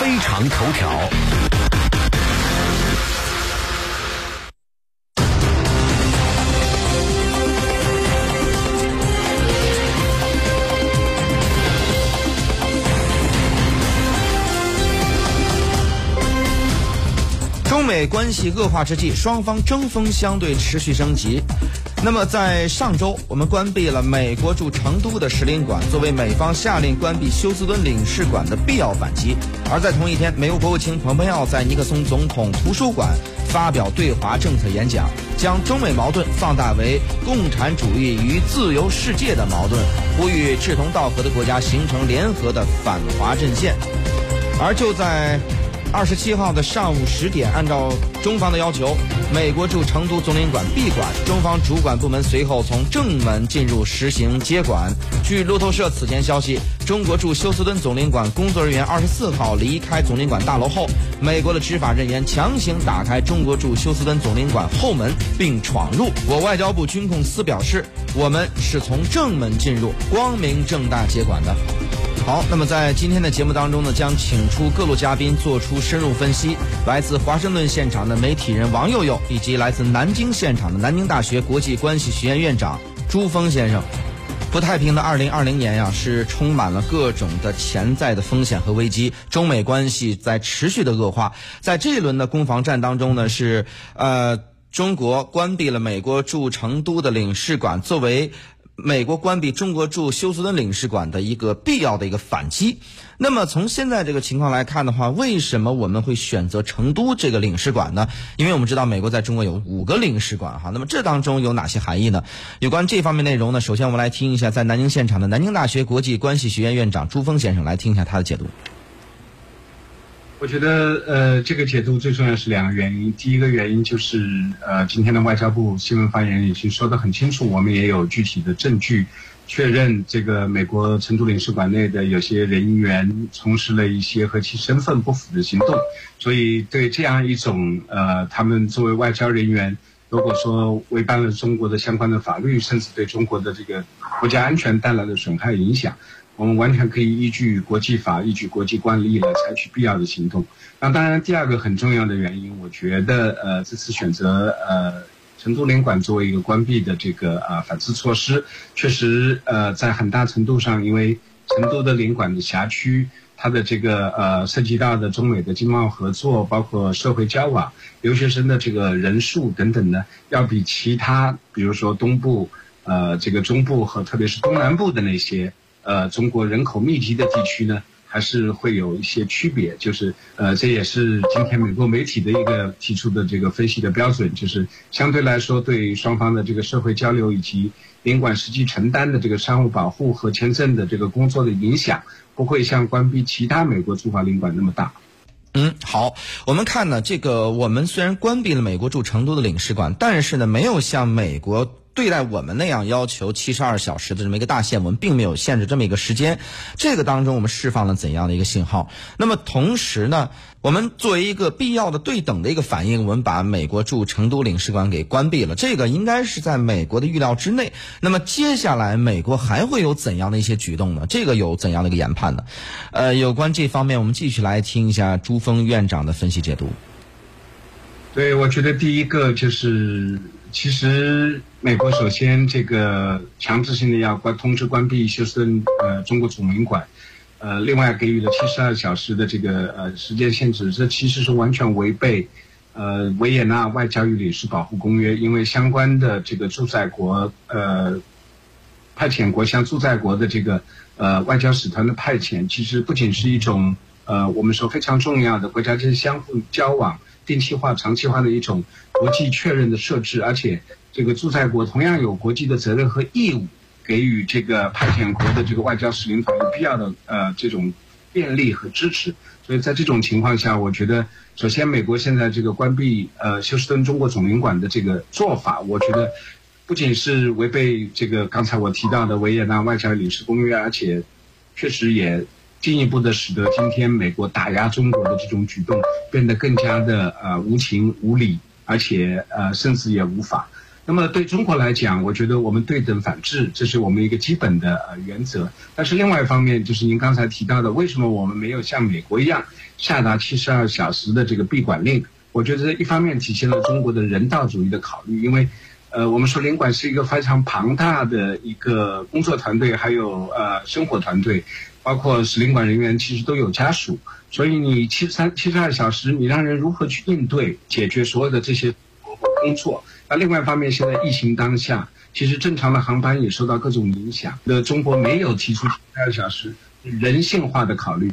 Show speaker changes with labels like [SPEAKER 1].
[SPEAKER 1] 非常头条。
[SPEAKER 2] 美关系恶化之际，双方针锋相对，持续升级。那么，在上周，我们关闭了美国驻成都的使领馆，作为美方下令关闭休斯敦领事馆的必要反击。而在同一天，美国国务卿蓬佩奥在尼克松总统图书馆发表对华政策演讲，将中美矛盾放大为共产主义与自由世界的矛盾，呼吁志同道合的国家形成联合的反华阵线。而就在二十七号的上午十点，按照中方的要求，美国驻成都总领馆闭馆。中方主管部门随后从正门进入实行接管。据路透社此前消息，中国驻休斯敦总领馆工作人员二十四号离开总领馆大楼后，美国的执法人员强行打开中国驻休斯敦总领馆后门并闯入。我外交部军控司表示，我们是从正门进入，光明正大接管的。好，那么在今天的节目当中呢，将请出各路嘉宾做出深入分析。来自华盛顿现场的媒体人王佑佑，以及来自南京现场的南京大学国际关系学院院长朱峰先生。不太平的二零二零年呀，是充满了各种的潜在的风险和危机。中美关系在持续的恶化，在这一轮的攻防战当中呢，是呃，中国关闭了美国驻成都的领事馆，作为。美国关闭中国驻休斯敦领事馆的一个必要的一个反击。那么从现在这个情况来看的话，为什么我们会选择成都这个领事馆呢？因为我们知道美国在中国有五个领事馆哈。那么这当中有哪些含义呢？有关这方面内容呢，首先我们来听一下在南京现场的南京大学国际关系学院院长朱峰先生来听一下他的解读。
[SPEAKER 3] 我觉得，呃，这个解读最重要是两个原因。第一个原因就是，呃，今天的外交部新闻发言人已经说得很清楚，我们也有具体的证据，确认这个美国成都领事馆内的有些人员从事了一些和其身份不符的行动。所以，对这样一种，呃，他们作为外交人员，如果说违反了中国的相关的法律，甚至对中国的这个国家安全带来的损害影响。我们完全可以依据国际法、依据国际惯例来采取必要的行动。那当然，第二个很重要的原因，我觉得，呃，这次选择呃成都领馆作为一个关闭的这个啊反制措施，确实呃在很大程度上，因为成都的领馆的辖区，它的这个呃涉及到的中美的经贸合作，包括社会交往、留学生的这个人数等等呢，要比其他，比如说东部、呃这个中部和特别是东南部的那些。呃，中国人口密集的地区呢，还是会有一些区别。就是呃，这也是今天美国媒体的一个提出的这个分析的标准，就是相对来说，对双方的这个社会交流以及领馆实际承担的这个商务保护和签证的这个工作的影响，不会像关闭其他美国驻华领馆那么大。
[SPEAKER 2] 嗯，好，我们看呢，这个我们虽然关闭了美国驻成都的领事馆，但是呢，没有像美国。对待我们那样要求七十二小时的这么一个大限，我们并没有限制这么一个时间。这个当中我们释放了怎样的一个信号？那么同时呢，我们作为一个必要的对等的一个反应，我们把美国驻成都领事馆给关闭了。这个应该是在美国的预料之内。那么接下来美国还会有怎样的一些举动呢？这个有怎样的一个研判呢？呃，有关这方面，我们继续来听一下朱峰院长的分析解读。
[SPEAKER 3] 对，我觉得第一个就是。其实，美国首先这个强制性的要关通知关闭休斯顿呃中国总领馆，呃，另外给予了七十二小时的这个呃时间限制，这其实是完全违背呃维也纳外交与领事保护公约，因为相关的这个驻在国呃派遣国向驻在国的这个呃外交使团的派遣，其实不仅是一种呃我们说非常重要的国家之间相互交往。定期化、长期化的一种国际确认的设置，而且这个驻在国同样有国际的责任和义务，给予这个派遣国的这个外交使领团有必要的呃这种便利和支持。所以在这种情况下，我觉得首先美国现在这个关闭呃休斯顿中国总领馆的这个做法，我觉得不仅是违背这个刚才我提到的维也纳外交领事公约，而且确实也。进一步的使得今天美国打压中国的这种举动变得更加的呃无情无理，而且呃甚至也无法。那么对中国来讲，我觉得我们对等反制，这是我们一个基本的呃原则。但是另外一方面，就是您刚才提到的，为什么我们没有像美国一样下达七十二小时的这个闭馆令？我觉得一方面体现了中国的人道主义的考虑，因为，呃，我们说领馆是一个非常庞大的一个工作团队，还有呃生活团队，包括使领馆人员其实都有家属，所以你七三七十二小时，你让人如何去应对解决所有的这些工作？那另外一方面，现在疫情当下，其实正常的航班也受到各种影响。那中国没有提出七十二小时人性化的考虑，